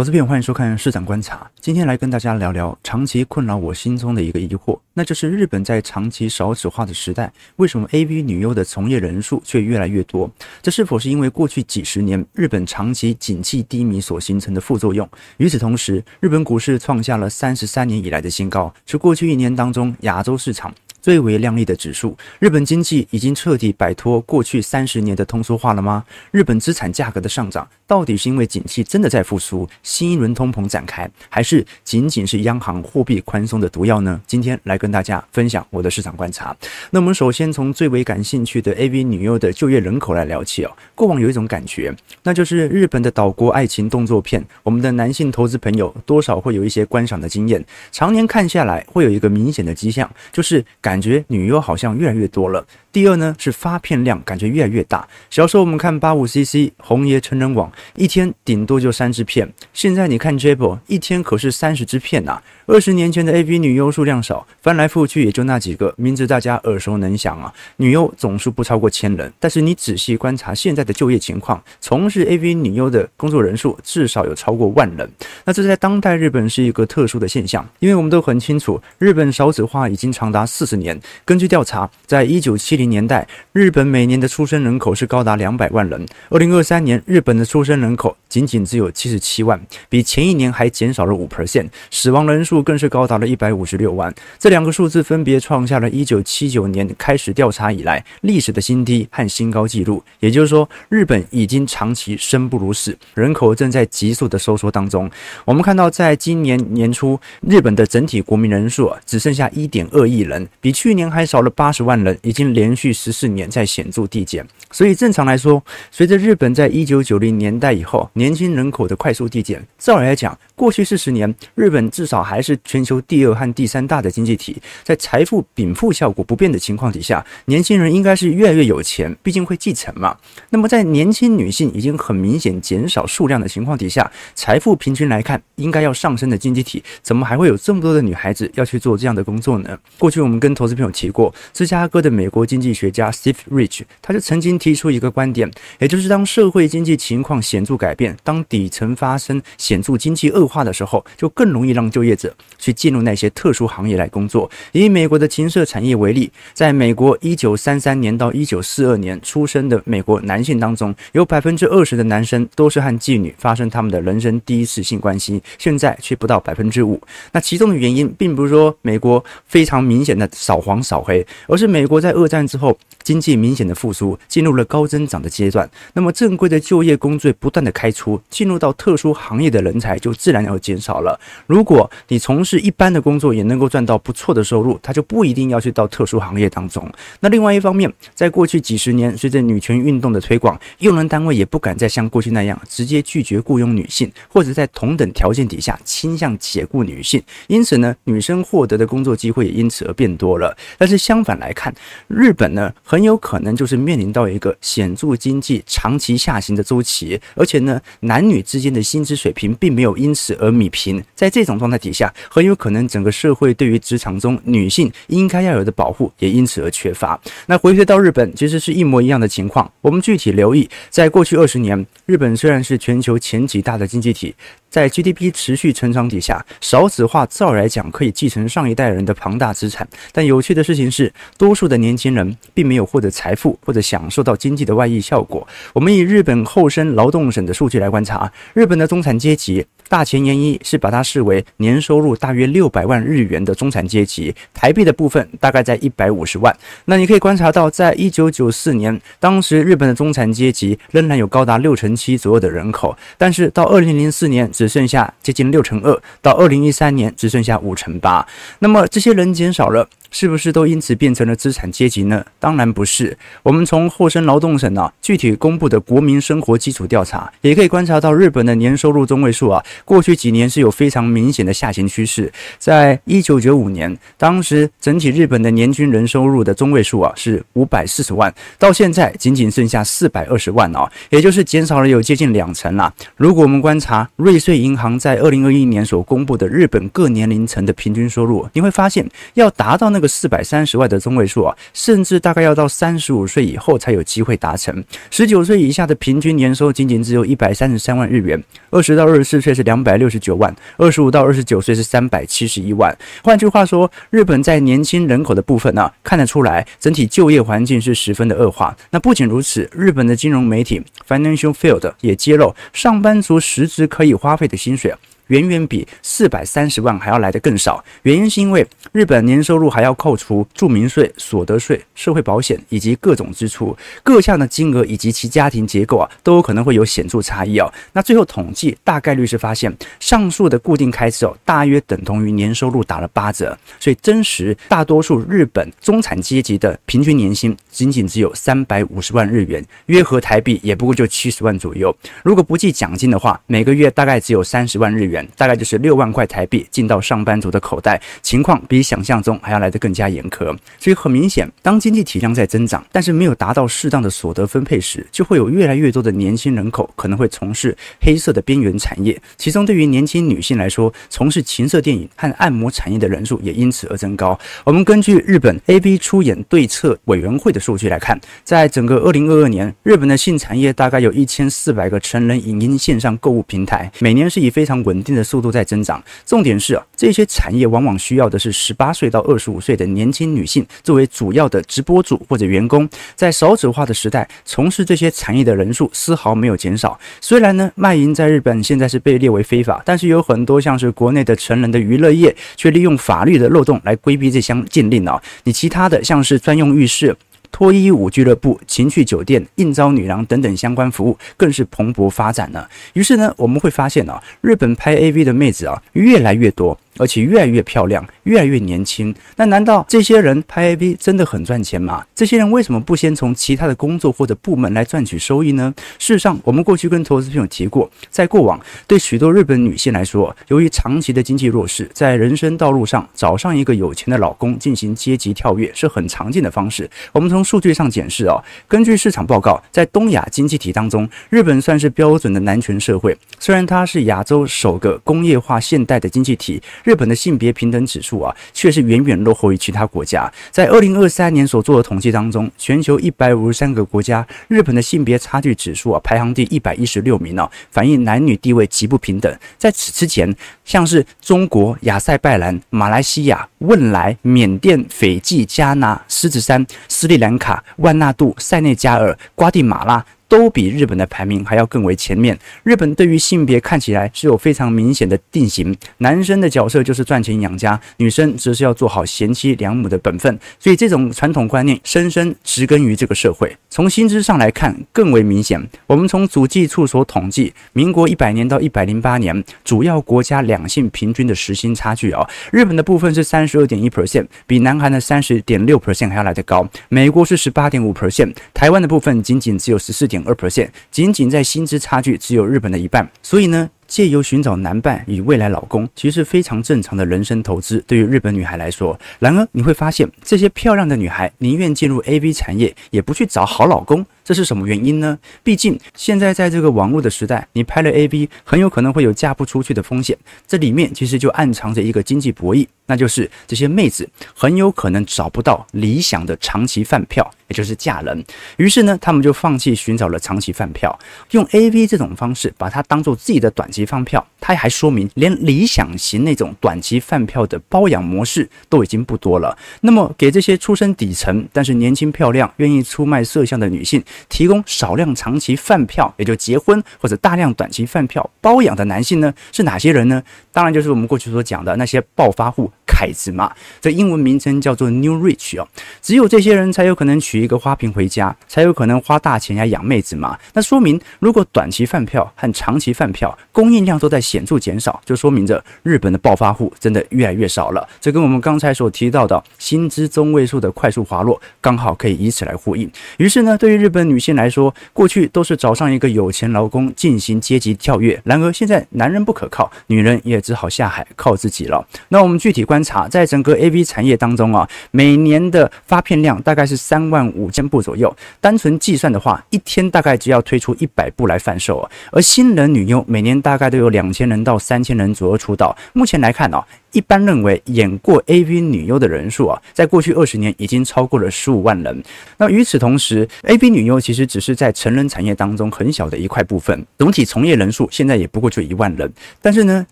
投资朋友，欢迎收看市场观察。今天来跟大家聊聊长期困扰我心中的一个疑惑，那就是日本在长期少子化的时代，为什么 AV 女优的从业人数却越来越多？这是否是因为过去几十年日本长期景气低迷所形成的副作用？与此同时，日本股市创下了三十三年以来的新高，是过去一年当中亚洲市场最为亮丽的指数，日本经济已经彻底摆脱过去三十年的通缩化了吗？日本资产价格的上涨，到底是因为景气真的在复苏，新一轮通膨展开，还是仅仅是央行货币宽松的毒药呢？今天来跟大家分享我的市场观察。那我们首先从最为感兴趣的 AV 女优的就业人口来聊起哦。过往有一种感觉，那就是日本的岛国爱情动作片，我们的男性投资朋友多少会有一些观赏的经验，常年看下来，会有一个明显的迹象，就是感。感觉女优好像越来越多了。第二呢，是发片量感觉越来越大。小时候我们看八五 CC、红爷成人网，一天顶多就三支片。现在你看 j a b l 一天可是三十支片呐。二十年前的 AV 女优数量少，翻来覆去也就那几个，名字大家耳熟能详啊。女优总数不超过千人，但是你仔细观察现在的就业情况，从事 AV 女优的工作人数至少有超过万人。那这在当代日本是一个特殊的现象，因为我们都很清楚，日本少子化已经长达四十年。根据调查，在一九七零年代，日本每年的出生人口是高达两百万人。二零二三年，日本的出生人口仅仅只有七十七万，比前一年还减少了五 percent。死亡人数更是高达了一百五十六万。这两个数字分别创下了一九七九年开始调查以来历史的新低和新高纪录。也就是说，日本已经长期生不如死，人口正在急速的收缩当中。我们看到，在今年年初，日本的整体国民人数，只剩下一点二亿人，比比去年还少了八十万人，已经连续十四年在显著递减。所以正常来说，随着日本在一九九零年代以后年轻人口的快速递减，照理来讲，过去四十年日本至少还是全球第二和第三大的经济体，在财富禀赋效果不变的情况底下，年轻人应该是越来越有钱，毕竟会继承嘛。那么在年轻女性已经很明显减少数量的情况底下，财富平均来看应该要上升的经济体，怎么还会有这么多的女孩子要去做这样的工作呢？过去我们跟投资朋友提过，芝加哥的美国经济学家 Steve Rich，他就曾经提出一个观点，也就是当社会经济情况显著改变，当底层发生显著经济恶化的时候，就更容易让就业者去进入那些特殊行业来工作。以美国的情色产业为例，在美国一九三三年到一九四二年出生的美国男性当中，有百分之二十的男生都是和妓女发生他们的人生第一次性关系，现在却不到百分之五。那其中的原因，并不是说美国非常明显的扫黄扫黑，而是美国在二战之后经济明显的复苏，进入了高增长的阶段，那么正规的就业工作不断的开出，进入到特殊行业的人才就自然要减少了。如果你从事一般的工作也能够赚到不错的收入，他就不一定要去到特殊行业当中。那另外一方面，在过去几十年，随着女权运动的推广，用人单位也不敢再像过去那样直接拒绝雇佣女性，或者在同等条件底下倾向解雇女性。因此呢，女生获得的工作机会也因此而变多。但是相反来看，日本呢，很有可能就是面临到一个显著经济长期下行的周期，而且呢，男女之间的薪资水平并没有因此而弭平。在这种状态底下，很有可能整个社会对于职场中女性应该要有的保护也因此而缺乏。那回推到日本，其实是一模一样的情况。我们具体留意，在过去二十年，日本虽然是全球前几大的经济体。在 GDP 持续成长底下，少子化照来讲可以继承上一代人的庞大资产，但有趣的事情是，多数的年轻人并没有获得财富或者享受到经济的外溢效果。我们以日本厚生劳动省的数据来观察，日本的中产阶级。大前研一是把它视为年收入大约六百万日元的中产阶级，台币的部分大概在一百五十万。那你可以观察到，在一九九四年，当时日本的中产阶级仍然有高达六成七左右的人口，但是到二零零四年只剩下接近六成二，到二零一三年只剩下五成八。那么这些人减少了。是不是都因此变成了资产阶级呢？当然不是。我们从厚生劳动省啊具体公布的国民生活基础调查，也可以观察到日本的年收入中位数啊，过去几年是有非常明显的下行趋势。在一九九五年，当时整体日本的年均人收入的中位数啊是五百四十万，到现在仅仅剩下四百二十万啊，也就是减少了有接近两成啦。如果我们观察瑞穗银行在二零二一年所公布的日本各年龄层的平均收入，你会发现要达到那那个四百三十万的中位数啊，甚至大概要到三十五岁以后才有机会达成。十九岁以下的平均年收仅仅只有一百三十三万日元，二十到二十四岁是两百六十九万，二十五到二十九岁是三百七十一万。换句话说，日本在年轻人口的部分呢、看得出来整体就业环境是十分的恶化。那不仅如此，日本的金融媒体 Financial Field 也揭露，上班族实质可以花费的薪水。远远比四百三十万还要来得更少，原因是因为日本年收入还要扣除住民税、所得税、社会保险以及各种支出，各项的金额以及其家庭结构啊，都有可能会有显著差异哦。那最后统计大概率是发现，上述的固定开支哦，大约等同于年收入打了八折，所以真实大多数日本中产阶级的平均年薪仅仅只有三百五十万日元，约合台币也不过就七十万左右。如果不计奖金的话，每个月大概只有三十万日元。大概就是六万块台币进到上班族的口袋，情况比想象中还要来得更加严苛。所以很明显，当经济体量在增长，但是没有达到适当的所得分配时，就会有越来越多的年轻人口可能会从事黑色的边缘产业。其中，对于年轻女性来说，从事情色电影和按摩产业的人数也因此而增高。我们根据日本 AV 出演对策委员会的数据来看，在整个二零二二年，日本的性产业大概有一千四百个成人影音线上购物平台，每年是以非常稳定。的速度在增长，重点是啊，这些产业往往需要的是十八岁到二十五岁的年轻女性作为主要的直播主或者员工。在少子化的时代，从事这些产业的人数丝毫没有减少。虽然呢，卖淫在日本现在是被列为非法，但是有很多像是国内的成人的娱乐业，却利用法律的漏洞来规避这项禁令啊。你其他的像是专用浴室。脱衣舞俱乐部、情趣酒店、应招女郎等等相关服务更是蓬勃发展呢。于是呢，我们会发现啊，日本拍 AV 的妹子啊越来越多。而且越来越漂亮，越来越年轻。那难道这些人拍 AV 真的很赚钱吗？这些人为什么不先从其他的工作或者部门来赚取收益呢？事实上，我们过去跟投资朋友提过，在过往对许多日本女性来说，由于长期的经济弱势，在人生道路上找上一个有钱的老公进行阶级跳跃是很常见的方式。我们从数据上检视哦，根据市场报告，在东亚经济体当中，日本算是标准的男权社会。虽然它是亚洲首个工业化现代的经济体。日本的性别平等指数啊，却是远远落后于其他国家。在二零二三年所做的统计当中，全球一百五十三个国家，日本的性别差距指数啊，排行第一百一十六名啊，反映男女地位极不平等。在此之前，像是中国、亚塞拜然、马来西亚、汶莱、缅甸、斐济、加纳、狮子山、斯里兰卡、万纳杜、塞内加尔、瓜地马拉。都比日本的排名还要更为前面。日本对于性别看起来是有非常明显的定型，男生的角色就是赚钱养家，女生则是要做好贤妻良母的本分。所以这种传统观念深深植根于这个社会。从薪资上来看更为明显。我们从主计处所统计，民国一百年到一百零八年主要国家两性平均的时薪差距啊，日本的部分是三十二点一 percent，比南韩的三十点六 percent 还要来得高。美国是十八点五 percent，台湾的部分仅仅只有十四点。二 percent，仅仅在薪资差距只有日本的一半，所以呢，借由寻找男伴与未来老公，其实非常正常的人生投资。对于日本女孩来说，然而你会发现，这些漂亮的女孩宁愿进入 AV 产业，也不去找好老公。这是什么原因呢？毕竟现在在这个网络的时代，你拍了 AV，很有可能会有嫁不出去的风险。这里面其实就暗藏着一个经济博弈，那就是这些妹子很有可能找不到理想的长期饭票，也就是嫁人。于是呢，他们就放弃寻找了长期饭票，用 AV 这种方式把它当做自己的短期饭票。它还说明，连理想型那种短期饭票的包养模式都已经不多了。那么，给这些出身底层但是年轻漂亮、愿意出卖色相的女性。提供少量长期饭票，也就结婚或者大量短期饭票包养的男性呢，是哪些人呢？当然就是我们过去所讲的那些暴发户凯子嘛。这英文名称叫做 New Rich 哦。只有这些人才有可能娶一个花瓶回家，才有可能花大钱来养妹子嘛。那说明，如果短期饭票和长期饭票供应量都在显著减少，就说明着日本的暴发户真的越来越少了。这跟我们刚才所提到的薪资中位数的快速滑落，刚好可以以此来呼应。于是呢，对于日本女性来说，过去都是找上一个有钱劳工进行阶级跳跃。然而现在男人不可靠，女人也只好下海靠自己了。那我们具体观察，在整个 AV 产业当中啊，每年的发片量大概是三万五千部左右。单纯计算的话，一天大概只要推出一百部来贩售。而新人女优每年大概都有两千人到三千人左右出道。目前来看啊一般认为演过 AV 女优的人数啊，在过去二十年已经超过了十五万人。那与此同时，AV 女优其实只是在成人产业当中很小的一块部分，总体从业人数现在也不过就一万人。但是呢，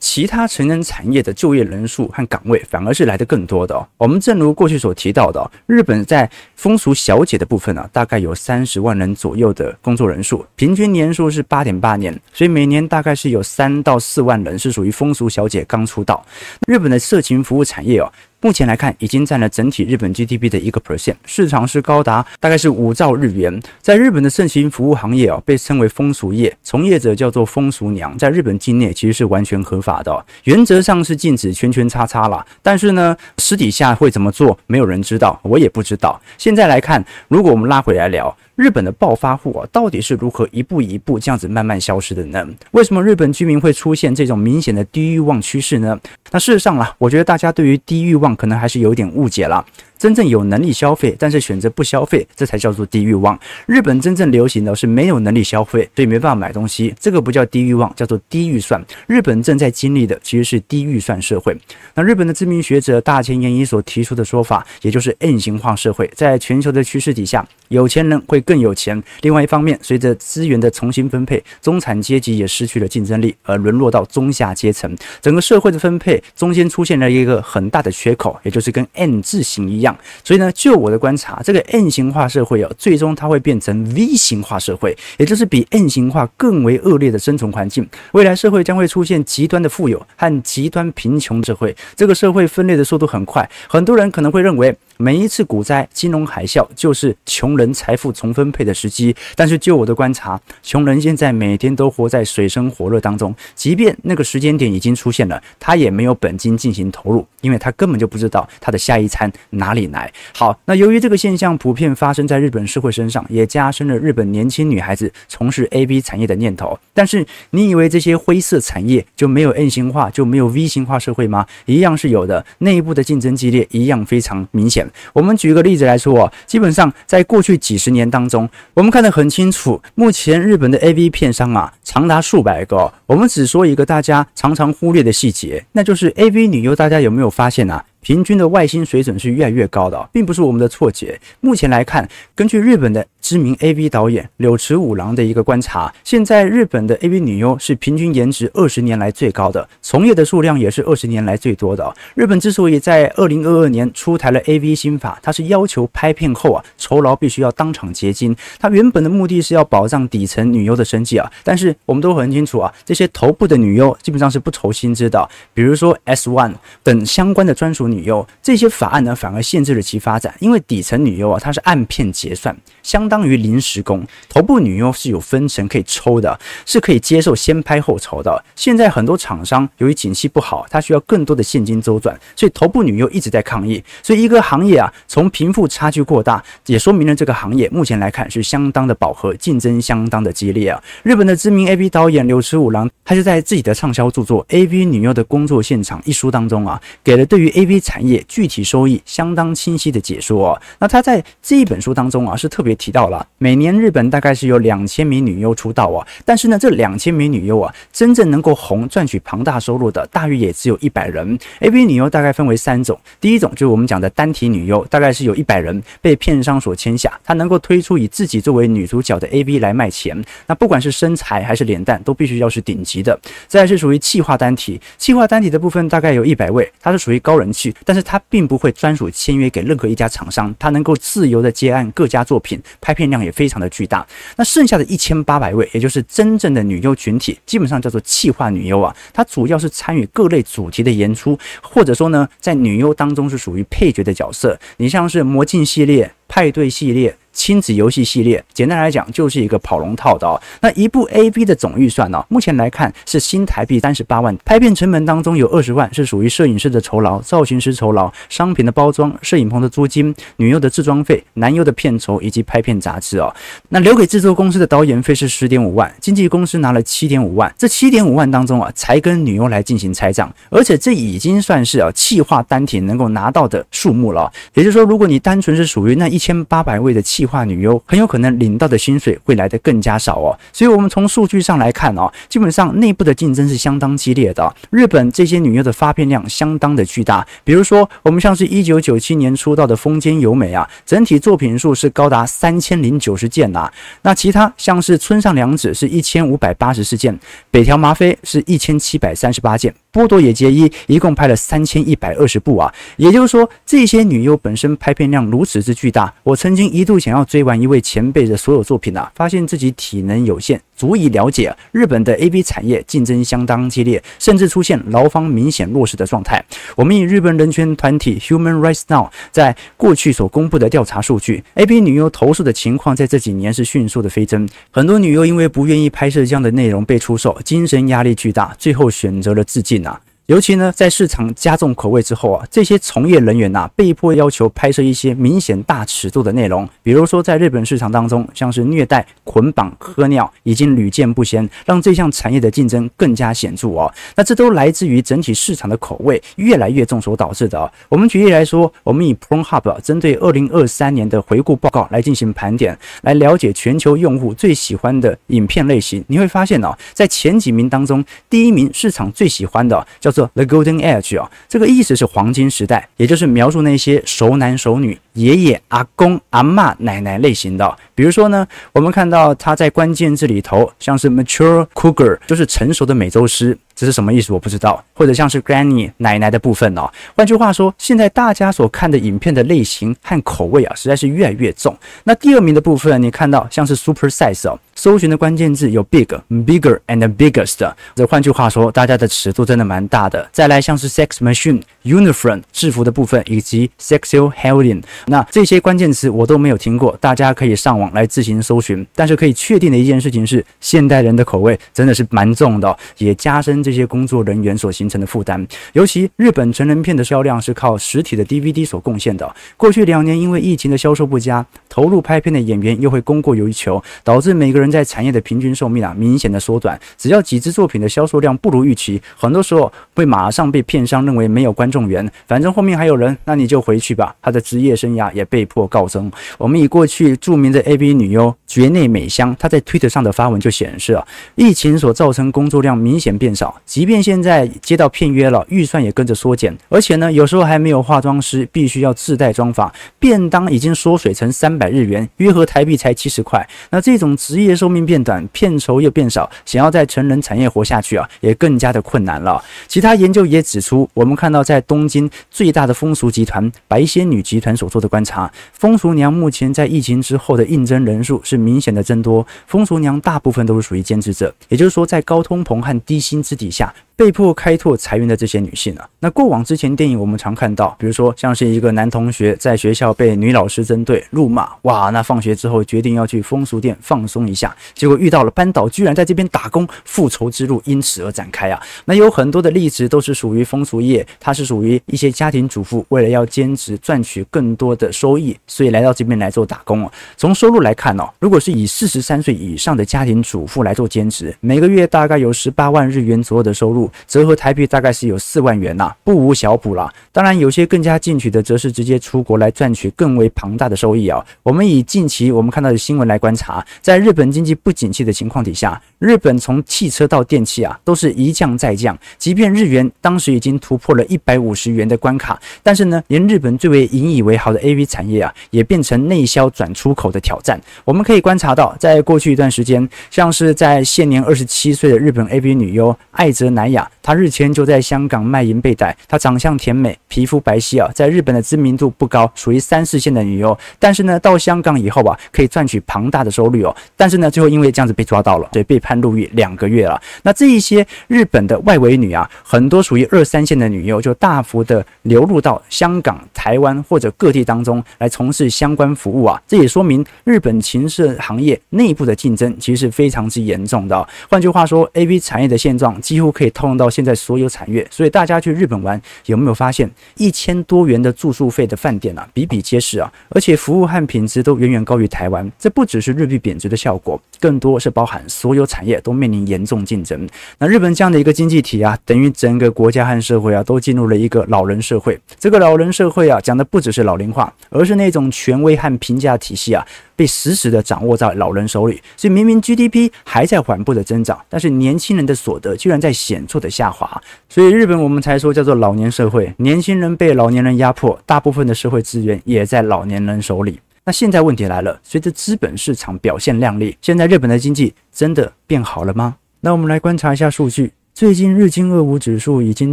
其他成人产业的就业人数和岗位反而是来得更多的哦。我们正如过去所提到的，日本在风俗小姐的部分呢，大概有三十万人左右的工作人数，平均年数是八点八年，所以每年大概是有三到四万人是属于风俗小姐刚出道。日本的色情服务产业哦。目前来看，已经占了整体日本 GDP 的一个 percent，市场是高达大概是五兆日元。在日本的色情服务行业哦，被称为风俗业，从业者叫做风俗娘，在日本境内其实是完全合法的，原则上是禁止圈圈叉叉啦。但是呢，私底下会怎么做，没有人知道，我也不知道。现在来看，如果我们拉回来聊。日本的暴发户啊，到底是如何一步一步这样子慢慢消失的呢？为什么日本居民会出现这种明显的低欲望趋势呢？那事实上啊，我觉得大家对于低欲望可能还是有点误解了。真正有能力消费，但是选择不消费，这才叫做低欲望。日本真正流行的是没有能力消费，所以没办法买东西，这个不叫低欲望，叫做低预算。日本正在经历的其实是低预算社会。那日本的知名学者大前研一所提出的说法，也就是 N 型化社会，在全球的趋势底下，有钱人会更有钱。另外一方面，随着资源的重新分配，中产阶级也失去了竞争力，而沦落到中下阶层。整个社会的分配中间出现了一个很大的缺口，也就是跟 N 字形一样。所以呢，就我的观察，这个 N 型化社会哦，最终它会变成 V 型化社会，也就是比 N 型化更为恶劣的生存环境。未来社会将会出现极端的富有和极端贫穷社会，这个社会分裂的速度很快，很多人可能会认为。每一次股灾、金融海啸，就是穷人财富重分配的时机。但是，就我的观察，穷人现在每天都活在水深火热当中。即便那个时间点已经出现了，他也没有本金进行投入，因为他根本就不知道他的下一餐哪里来。好，那由于这个现象普遍发生在日本社会身上，也加深了日本年轻女孩子从事 AV 产业的念头。但是，你以为这些灰色产业就没有 M 型化，就没有 V 型化社会吗？一样是有的，内部的竞争激烈，一样非常明显。我们举个例子来说，基本上在过去几十年当中，我们看得很清楚，目前日本的 AV 片商啊，长达数百个。我们只说一个大家常常忽略的细节，那就是 AV 女优，大家有没有发现啊？平均的外薪水准是越来越高的，并不是我们的错觉。目前来看，根据日本的知名 AV 导演柳池五郎的一个观察，现在日本的 AV 女优是平均颜值二十年来最高的，从业的数量也是二十年来最多的。日本之所以在二零二二年出台了 AV 新法，它是要求拍片后啊酬劳必须要当场结金。它原本的目的是要保障底层女优的生计啊，但是我们都很清楚啊，这些头部的女优基本上是不愁薪资的，比如说 S One 等相关的专属女优，这些法案呢反而限制了其发展，因为底层女优啊，它是按片结算，相当。于临时工，头部女优是有分成可以抽的，是可以接受先拍后酬的。现在很多厂商由于景气不好，它需要更多的现金周转，所以头部女优一直在抗议。所以一个行业啊，从贫富差距过大，也说明了这个行业目前来看是相当的饱和，竞争相当的激烈啊。日本的知名 AV 导演柳池五郎，他就在自己的畅销著作《AV 女优的工作现场》一书当中啊，给了对于 AV 产业具体收益相当清晰的解说啊。那他在这一本书当中啊，是特别提到。每年日本大概是有两千名女优出道啊，但是呢，这两千名女优啊，真正能够红赚取庞大收入的，大约也只有一百人。AV 女优大概分为三种，第一种就是我们讲的单体女优，大概是有一百人被片商所签下，她能够推出以自己作为女主角的 AV 来卖钱。那不管是身材还是脸蛋，都必须要是顶级的。再来是属于气化单体，气化单体的部分大概有一百位，它是属于高人气，但是它并不会专属签约给任何一家厂商，它能够自由的接案各家作品，拍片量也非常的巨大，那剩下的一千八百位，也就是真正的女优群体，基本上叫做气化女优啊。她主要是参与各类主题的演出，或者说呢，在女优当中是属于配角的角色。你像是魔镜系列、派对系列。亲子游戏系列，简单来讲就是一个跑龙套的哦。那一部 AV 的总预算呢，目前来看是新台币三十八万。拍片成本当中有二十万是属于摄影师的酬劳、造型师酬劳、商品的包装、摄影棚的租金、女优的置装费、男优的片酬以及拍片杂志哦。那留给制作公司的导演费是十点五万，经纪公司拿了七点五万。这七点五万当中啊，才跟女优来进行拆账，而且这已经算是啊企划单体能够拿到的数目了。也就是说，如果你单纯是属于那一千八百位的企化女优，很有可能领到的薪水会来得更加少哦。所以，我们从数据上来看哦，基本上内部的竞争是相当激烈的。日本这些女优的发片量相当的巨大，比如说，我们像是一九九七年出道的风间由美啊，整体作品数是高达三千零九十件呐。那其他像是村上良子是一千五百八十四件，北条麻妃是一千七百三十八件。波多野结衣一共拍了三千一百二十部啊，也就是说，这些女优本身拍片量如此之巨大。我曾经一度想要追完一位前辈的所有作品啊，发现自己体能有限，足以了解日本的 AV 产业竞争相当激烈，甚至出现劳方明显弱势的状态。我们以日本人权团体 Human Rights Now 在过去所公布的调查数据，AV 女优投诉的情况在这几年是迅速的飞增，很多女优因为不愿意拍摄这样的内容被出售，精神压力巨大，最后选择了自尽啊。尤其呢，在市场加重口味之后啊，这些从业人员呐、被迫要求拍摄一些明显大尺度的内容。比如说，在日本市场当中，像是虐待、捆绑、喝尿，已经屡见不鲜，让这项产业的竞争更加显著哦。那这都来自于整体市场的口味越来越重所导致的哦。我们举例来说，我们以 Pornhub 针对二零二三年的回顾报告来进行盘点，来了解全球用户最喜欢的影片类型。你会发现哦，在前几名当中，第一名市场最喜欢的叫做。The Golden Age 啊，这个意思是黄金时代，也就是描述那些熟男熟女、爷爷、阿公、阿嬷、奶奶类型的。比如说呢，我们看到他在关键字里头，像是 Mature Cougar，就是成熟的美洲狮。这是什么意思？我不知道，或者像是 Granny 奶奶的部分哦。换句话说，现在大家所看的影片的类型和口味啊，实在是越来越重。那第二名的部分，你看到像是 Super Size 哦，搜寻的关键字有 Big、Bigger and Biggest。这换句话说，大家的尺度真的蛮大的。再来像是 Sex Machine、Uniform 制服的部分，以及 Sexual healing 那这些关键词我都没有听过，大家可以上网来自行搜寻。但是可以确定的一件事情是，现代人的口味真的是蛮重的，也加深。这些工作人员所形成的负担，尤其日本成人片的销量是靠实体的 DVD 所贡献的。过去两年因为疫情的销售不佳，投入拍片的演员又会供过于求，导致每个人在产业的平均寿命啊明显的缩短。只要几支作品的销售量不如预期，很多时候会马上被片商认为没有观众缘，反正后面还有人，那你就回去吧。他的职业生涯也被迫告终。我们以过去著名的 AV 女优绝内美香，她在 Twitter 上的发文就显示啊，疫情所造成工作量明显变少。即便现在接到片约了，预算也跟着缩减，而且呢，有时候还没有化妆师，必须要自带妆发，便当已经缩水成三百日元，约合台币才七十块。那这种职业寿命变短，片酬又变少，想要在成人产业活下去啊，也更加的困难了。其他研究也指出，我们看到在东京最大的风俗集团白仙女集团所做的观察，风俗娘目前在疫情之后的应征人数是明显的增多，风俗娘大部分都是属于兼职者，也就是说，在高通膨和低薪资底下。被迫开拓裁员的这些女性啊，那过往之前电影我们常看到，比如说像是一个男同学在学校被女老师针对辱骂，哇，那放学之后决定要去风俗店放松一下，结果遇到了班导，居然在这边打工，复仇之路因此而展开啊。那有很多的例子都是属于风俗业，它是属于一些家庭主妇为了要兼职赚取更多的收益，所以来到这边来做打工啊。从收入来看哦，如果是以四十三岁以上的家庭主妇来做兼职，每个月大概有十八万日元左右的收入。折合台币大概是有四万元呐、不无小补啦。当然，有些更加进取的，则是直接出国来赚取更为庞大的收益啊。我们以近期我们看到的新闻来观察，在日本经济不景气的情况底下，日本从汽车到电器啊，都是一降再降。即便日元当时已经突破了一百五十元的关卡，但是呢，连日本最为引以为豪的 AV 产业啊，也变成内销转出口的挑战。我们可以观察到，在过去一段时间，像是在现年二十七岁的日本 AV 女优爱泽乃她日前就在香港卖淫被逮，她长相甜美，皮肤白皙啊，在日本的知名度不高，属于三四线的女优。但是呢，到香港以后啊，可以赚取庞大的收入哦。但是呢，最后因为这样子被抓到了，所以被判入狱两个月了。那这一些日本的外围女啊，很多属于二三线的女优，就大幅的流入到香港、台湾或者各地当中来从事相关服务啊。这也说明日本情色行业内部的竞争其实是非常之严重的。换句话说，AV 产业的现状几乎可以透。控到现在所有产业。所以大家去日本玩，有没有发现一千多元的住宿费的饭店啊，比比皆是啊，而且服务和品质都远远高于台湾。这不只是日币贬值的效果，更多是包含所有产业都面临严重竞争。那日本这样的一个经济体啊，等于整个国家和社会啊，都进入了一个老人社会。这个老人社会啊，讲的不只是老龄化，而是那种权威和评价体系啊。被死死的掌握在老人手里，所以明明 GDP 还在缓步的增长，但是年轻人的所得居然在显著的下滑。所以日本我们才说叫做老年社会，年轻人被老年人压迫，大部分的社会资源也在老年人手里。那现在问题来了，随着资本市场表现亮丽，现在日本的经济真的变好了吗？那我们来观察一下数据。最近日经二五指数已经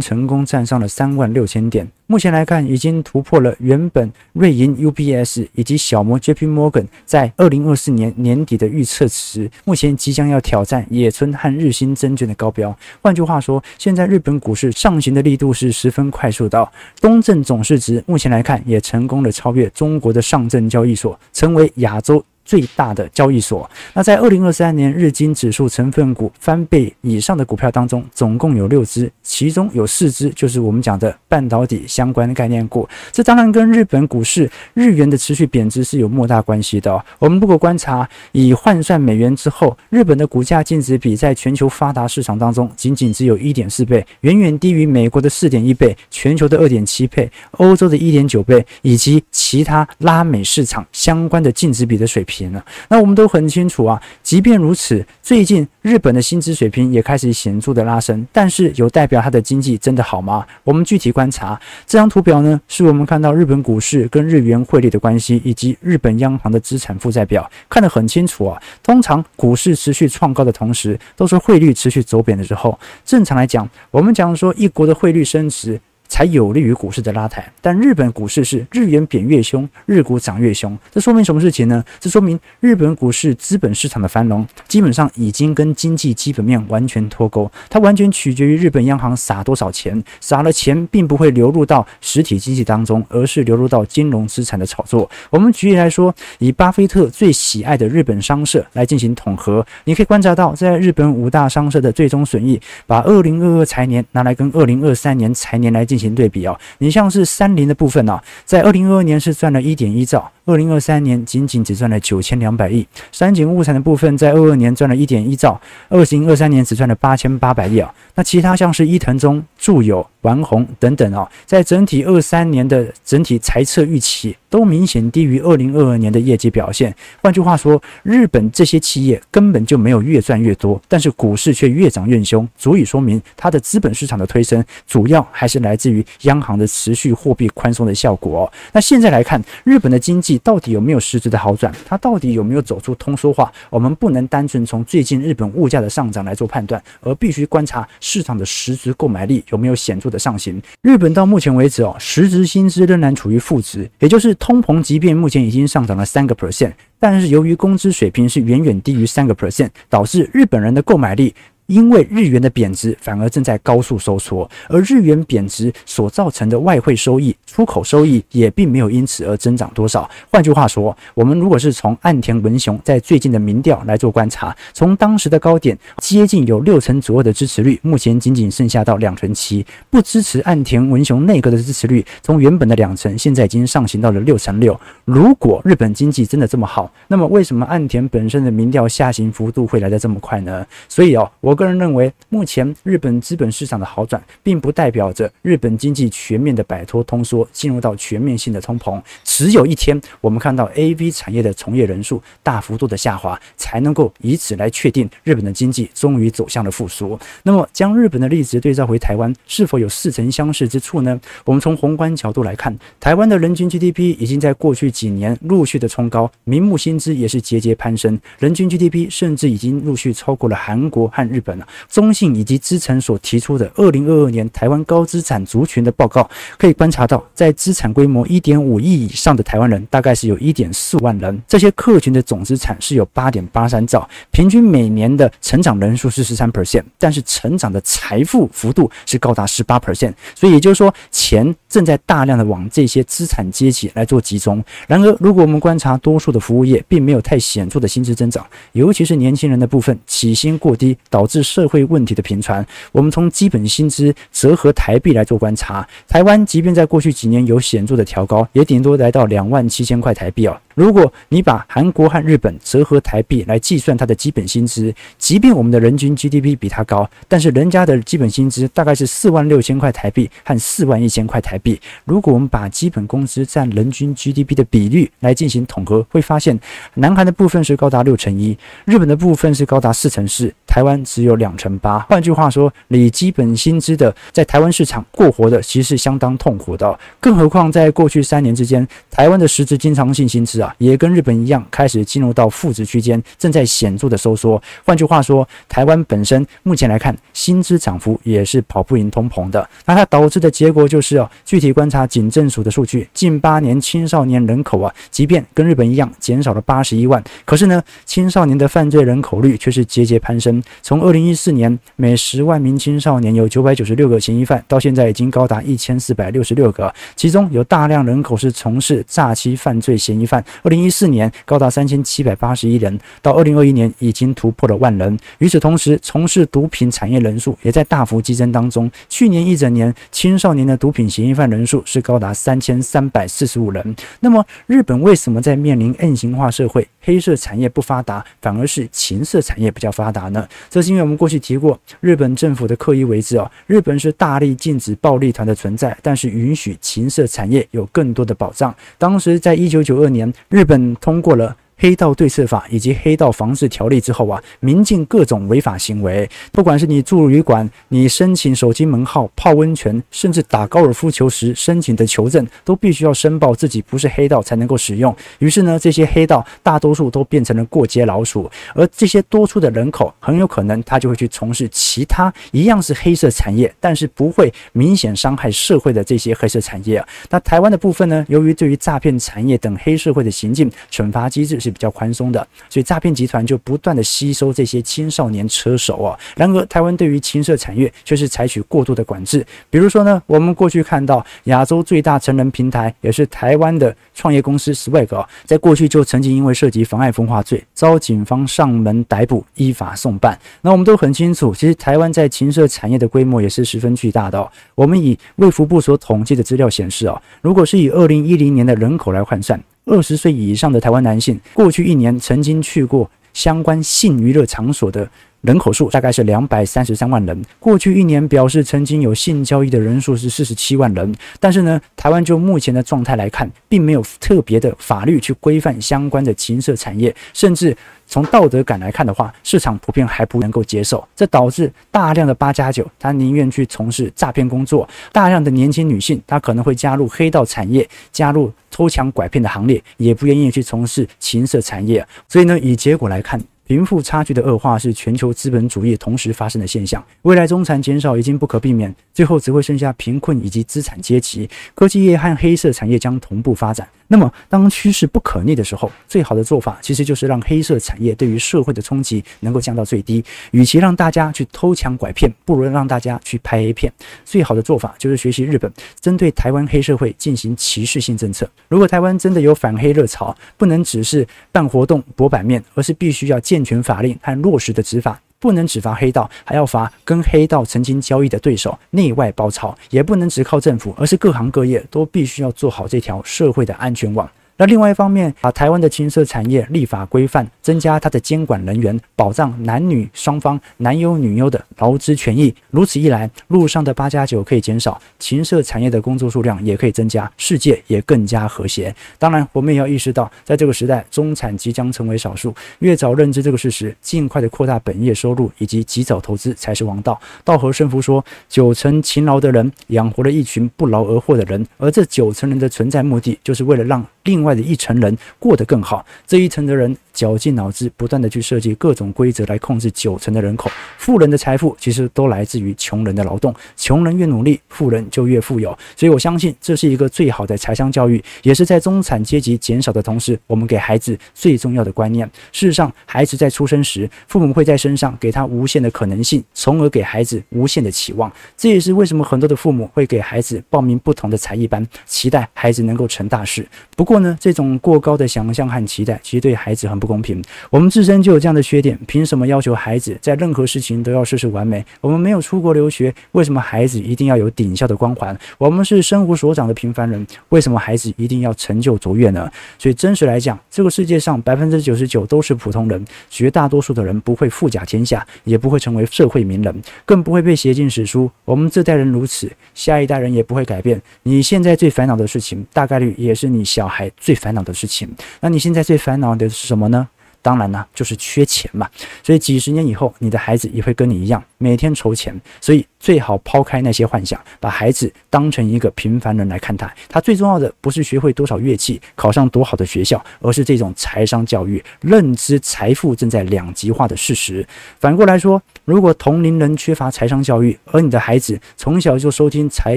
成功站上了三万六千点，目前来看已经突破了原本瑞银 UBS 以及小摩 JP Morgan 在二零二四年年底的预测值，目前即将要挑战野村和日兴证券的高标。换句话说，现在日本股市上行的力度是十分快速的。东证总市值目前来看也成功的超越中国的上证交易所，成为亚洲。最大的交易所。那在二零二三年日经指数成分股翻倍以上的股票当中，总共有六只，其中有四只就是我们讲的半导体相关的概念股。这当然跟日本股市日元的持续贬值是有莫大关系的。我们如果观察以换算美元之后，日本的股价净值比在全球发达市场当中仅仅只有一点四倍，远远低于美国的四点一倍、全球的二点七倍、欧洲的一点九倍以及其他拉美市场相关的净值比的水平。行了那我们都很清楚啊，即便如此，最近日本的薪资水平也开始显著的拉升，但是有代表它的经济真的好吗？我们具体观察这张图表呢，是我们看到日本股市跟日元汇率的关系，以及日本央行的资产负债表，看得很清楚啊。通常股市持续创高的同时，都是汇率持续走贬的时候。正常来讲，我们讲说一国的汇率升值。才有利于股市的拉抬，但日本股市是日元贬越凶，日股涨越凶。这说明什么事情呢？这说明日本股市资本市场的繁荣基本上已经跟经济基本面完全脱钩，它完全取决于日本央行撒多少钱，撒了钱并不会流入到实体经济当中，而是流入到金融资产的炒作。我们举例来说，以巴菲特最喜爱的日本商社来进行统合，你可以观察到，在日本五大商社的最终损益，把二零二二财年拿来跟二零二三年财年来进。进行对比啊，你像是三菱的部分呢，在二零二二年是赚了一点一兆，二零二三年仅仅只赚了九千两百亿。三井物产的部分在二二年赚了一点一兆，二零二三年只赚了八千八百亿啊。那其他像是伊藤忠、住友、丸红等等啊，在整体二三年的整体财测预期都明显低于二零二二年的业绩表现。换句话说，日本这些企业根本就没有越赚越多，但是股市却越涨越凶，足以说明它的资本市场的推升主要还是来自。于央行的持续货币宽松的效果，那现在来看，日本的经济到底有没有实质的好转？它到底有没有走出通缩化？我们不能单纯从最近日本物价的上涨来做判断，而必须观察市场的实质购买力有没有显著的上行。日本到目前为止哦，实质薪资仍然处于负值，也就是通膨，即便目前已经上涨了三个 percent，但是由于工资水平是远远低于三个 percent，导致日本人的购买力。因为日元的贬值，反而正在高速收缩，而日元贬值所造成的外汇收益、出口收益也并没有因此而增长多少。换句话说，我们如果是从岸田文雄在最近的民调来做观察，从当时的高点接近有六成左右的支持率，目前仅仅剩下到两成七，不支持岸田文雄内阁的支持率从原本的两成，现在已经上行到了六成六。如果日本经济真的这么好，那么为什么岸田本身的民调下行幅度会来得这么快呢？所以哦，我。个人认为，目前日本资本市场的好转，并不代表着日本经济全面的摆脱通缩，进入到全面性的通膨。只有一天，我们看到 AV 产业的从业人数大幅度的下滑，才能够以此来确定日本的经济终于走向了复苏。那么，将日本的例子对照回台湾，是否有似曾相识之处呢？我们从宏观角度来看，台湾的人均 GDP 已经在过去几年陆续的冲高，名目薪资也是节节攀升，人均 GDP 甚至已经陆续超过了韩国和日。中信以及资诚所提出的二零二二年台湾高资产族群的报告，可以观察到，在资产规模一点五亿以上的台湾人，大概是有一点四万人。这些客群的总资产是有八点八三兆，平均每年的成长人数是十三 percent，但是成长的财富幅度是高达十八 percent。所以也就是说，钱。正在大量的往这些资产阶级来做集中。然而，如果我们观察多数的服务业，并没有太显著的薪资增长，尤其是年轻人的部分，起薪过低，导致社会问题的频传。我们从基本薪资折合台币来做观察，台湾即便在过去几年有显著的调高，也顶多来到两万七千块台币哦。如果你把韩国和日本折合台币来计算它的基本薪资，即便我们的人均 GDP 比它高，但是人家的基本薪资大概是四万六千块台币和四万一千块台币。如果我们把基本工资占人均 GDP 的比率来进行统合，会发现南韩的部分是高达六成一，日本的部分是高达四成四，台湾只有两成八。换句话说，你基本薪资的在台湾市场过活的其实是相当痛苦的。更何况在过去三年之间，台湾的实质经常性薪资啊。也跟日本一样，开始进入到负值区间，正在显著的收缩。换句话说，台湾本身目前来看，薪资涨幅也是跑不赢通膨的。那它导致的结果就是哦，具体观察警政署的数据，近八年青少年人口啊，即便跟日本一样减少了八十一万，可是呢，青少年的犯罪人口率却是节节攀升。从二零一四年每十万名青少年有九百九十六个嫌疑犯，到现在已经高达一千四百六十六个，其中有大量人口是从事诈欺犯罪嫌疑犯。二零一四年高达三千七百八十一人，到二零二一年已经突破了万人。与此同时，从事毒品产业人数也在大幅激增当中。去年一整年，青少年的毒品嫌疑犯人数是高达三千三百四十五人。那么，日本为什么在面临 M 型化社会、黑色产业不发达，反而是情色产业比较发达呢？这是因为我们过去提过，日本政府的刻意为之哦。日本是大力禁止暴力团的存在，但是允许情色产业有更多的保障。当时在一九九二年，日本通过了。黑道对策法以及黑道防治条例之后啊，民进各种违法行为，不管是你住旅馆、你申请手机门号、泡温泉，甚至打高尔夫球时申请的求证，都必须要申报自己不是黑道才能够使用。于是呢，这些黑道大多数都变成了过街老鼠，而这些多出的人口，很有可能他就会去从事其他一样是黑色产业，但是不会明显伤害社会的这些黑色产业。那台湾的部分呢，由于对于诈骗产业等黑社会的行径惩罚机制是比较宽松的，所以诈骗集团就不断的吸收这些青少年车手啊。然而，台湾对于情色产业却是采取过度的管制。比如说呢，我们过去看到亚洲最大成人平台，也是台湾的创业公司 Swag 啊，在过去就曾经因为涉及妨碍风化罪，遭警方上门逮捕，依法送办。那我们都很清楚，其实台湾在情色产业的规模也是十分巨大的哦。我们以卫福部所统计的资料显示啊，如果是以二零一零年的人口来换算。二十岁以上的台湾男性，过去一年曾经去过相关性娱乐场所的人口数大概是两百三十三万人。过去一年表示曾经有性交易的人数是四十七万人。但是呢，台湾就目前的状态来看，并没有特别的法律去规范相关的情色产业，甚至。从道德感来看的话，市场普遍还不能够接受，这导致大量的八加九，他宁愿去从事诈骗工作；大量的年轻女性，她可能会加入黑道产业，加入偷抢拐骗的行列，也不愿意去从事情色产业。所以呢，以结果来看。贫富差距的恶化是全球资本主义同时发生的现象，未来中产减少已经不可避免，最后只会剩下贫困以及资产阶级。科技业和黑色产业将同步发展。那么，当趋势不可逆的时候，最好的做法其实就是让黑色产业对于社会的冲击能够降到最低。与其让大家去偷抢拐骗，不如让大家去拍 A 片。最好的做法就是学习日本，针对台湾黑社会进行歧视性政策。如果台湾真的有反黑热潮，不能只是办活动博版面，而是必须要健全法令和落实的执法，不能只罚黑道，还要罚跟黑道曾经交易的对手，内外包抄，也不能只靠政府，而是各行各业都必须要做好这条社会的安全网。那另外一方面，把台湾的情色产业立法规范，增加它的监管人员，保障男女双方男优女优的劳资权益。如此一来，路上的八加九可以减少，情色产业的工作数量也可以增加，世界也更加和谐。当然，我们也要意识到，在这个时代，中产即将成为少数。越早认知这个事实，尽快的扩大本业收入以及及早投资才是王道。稻荷圣夫说：“九成勤劳的人养活了一群不劳而获的人，而这九成人的存在目的，就是为了让另外。”的一层人过得更好。这一层的人绞尽脑汁，不断的去设计各种规则来控制九层的人口。富人的财富其实都来自于穷人的劳动，穷人越努力，富人就越富有。所以我相信这是一个最好的财商教育，也是在中产阶级减少的同时，我们给孩子最重要的观念。事实上，孩子在出生时，父母会在身上给他无限的可能性，从而给孩子无限的期望。这也是为什么很多的父母会给孩子报名不同的才艺班，期待孩子能够成大事。不过呢，这种过高的想象和期待，其实对孩子很不公平。我们自身就有这样的缺点，凭什么要求孩子在任何事情都要事事完美？我们没有出国留学，为什么孩子一定要有顶校的光环？我们是生无所长的平凡人，为什么孩子一定要成就卓越呢？所以真实来讲，这个世界上百分之九十九都是普通人，绝大多数的人不会富甲天下，也不会成为社会名人，更不会被写进史书。我们这代人如此，下一代人也不会改变。你现在最烦恼的事情，大概率也是你小孩最烦恼的事情。那你现在最烦恼的是什么呢？当然呢，就是缺钱嘛。所以几十年以后，你的孩子也会跟你一样，每天筹钱。所以。最好抛开那些幻想，把孩子当成一个平凡人来看待。他最重要的不是学会多少乐器，考上多好的学校，而是这种财商教育，认知财富正在两极化的事实。反过来说，如果同龄人缺乏财商教育，而你的孩子从小就收听财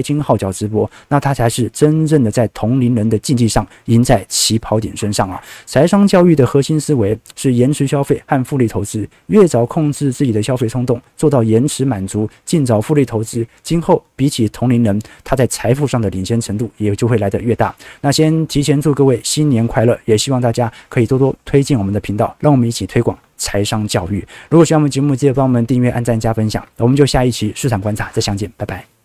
经号角直播，那他才是真正的在同龄人的竞技上赢在起跑点身上啊！财商教育的核心思维是延迟消费和复利投资，越早控制自己的消费冲动，做到延迟满足，尽早复利。投资今后比起同龄人，他在财富上的领先程度也就会来得越大。那先提前祝各位新年快乐，也希望大家可以多多推荐我们的频道，让我们一起推广财商教育。如果喜欢我们节目，记得帮我们订阅、按赞、加分享。我们就下一期市场观察再相见，拜拜。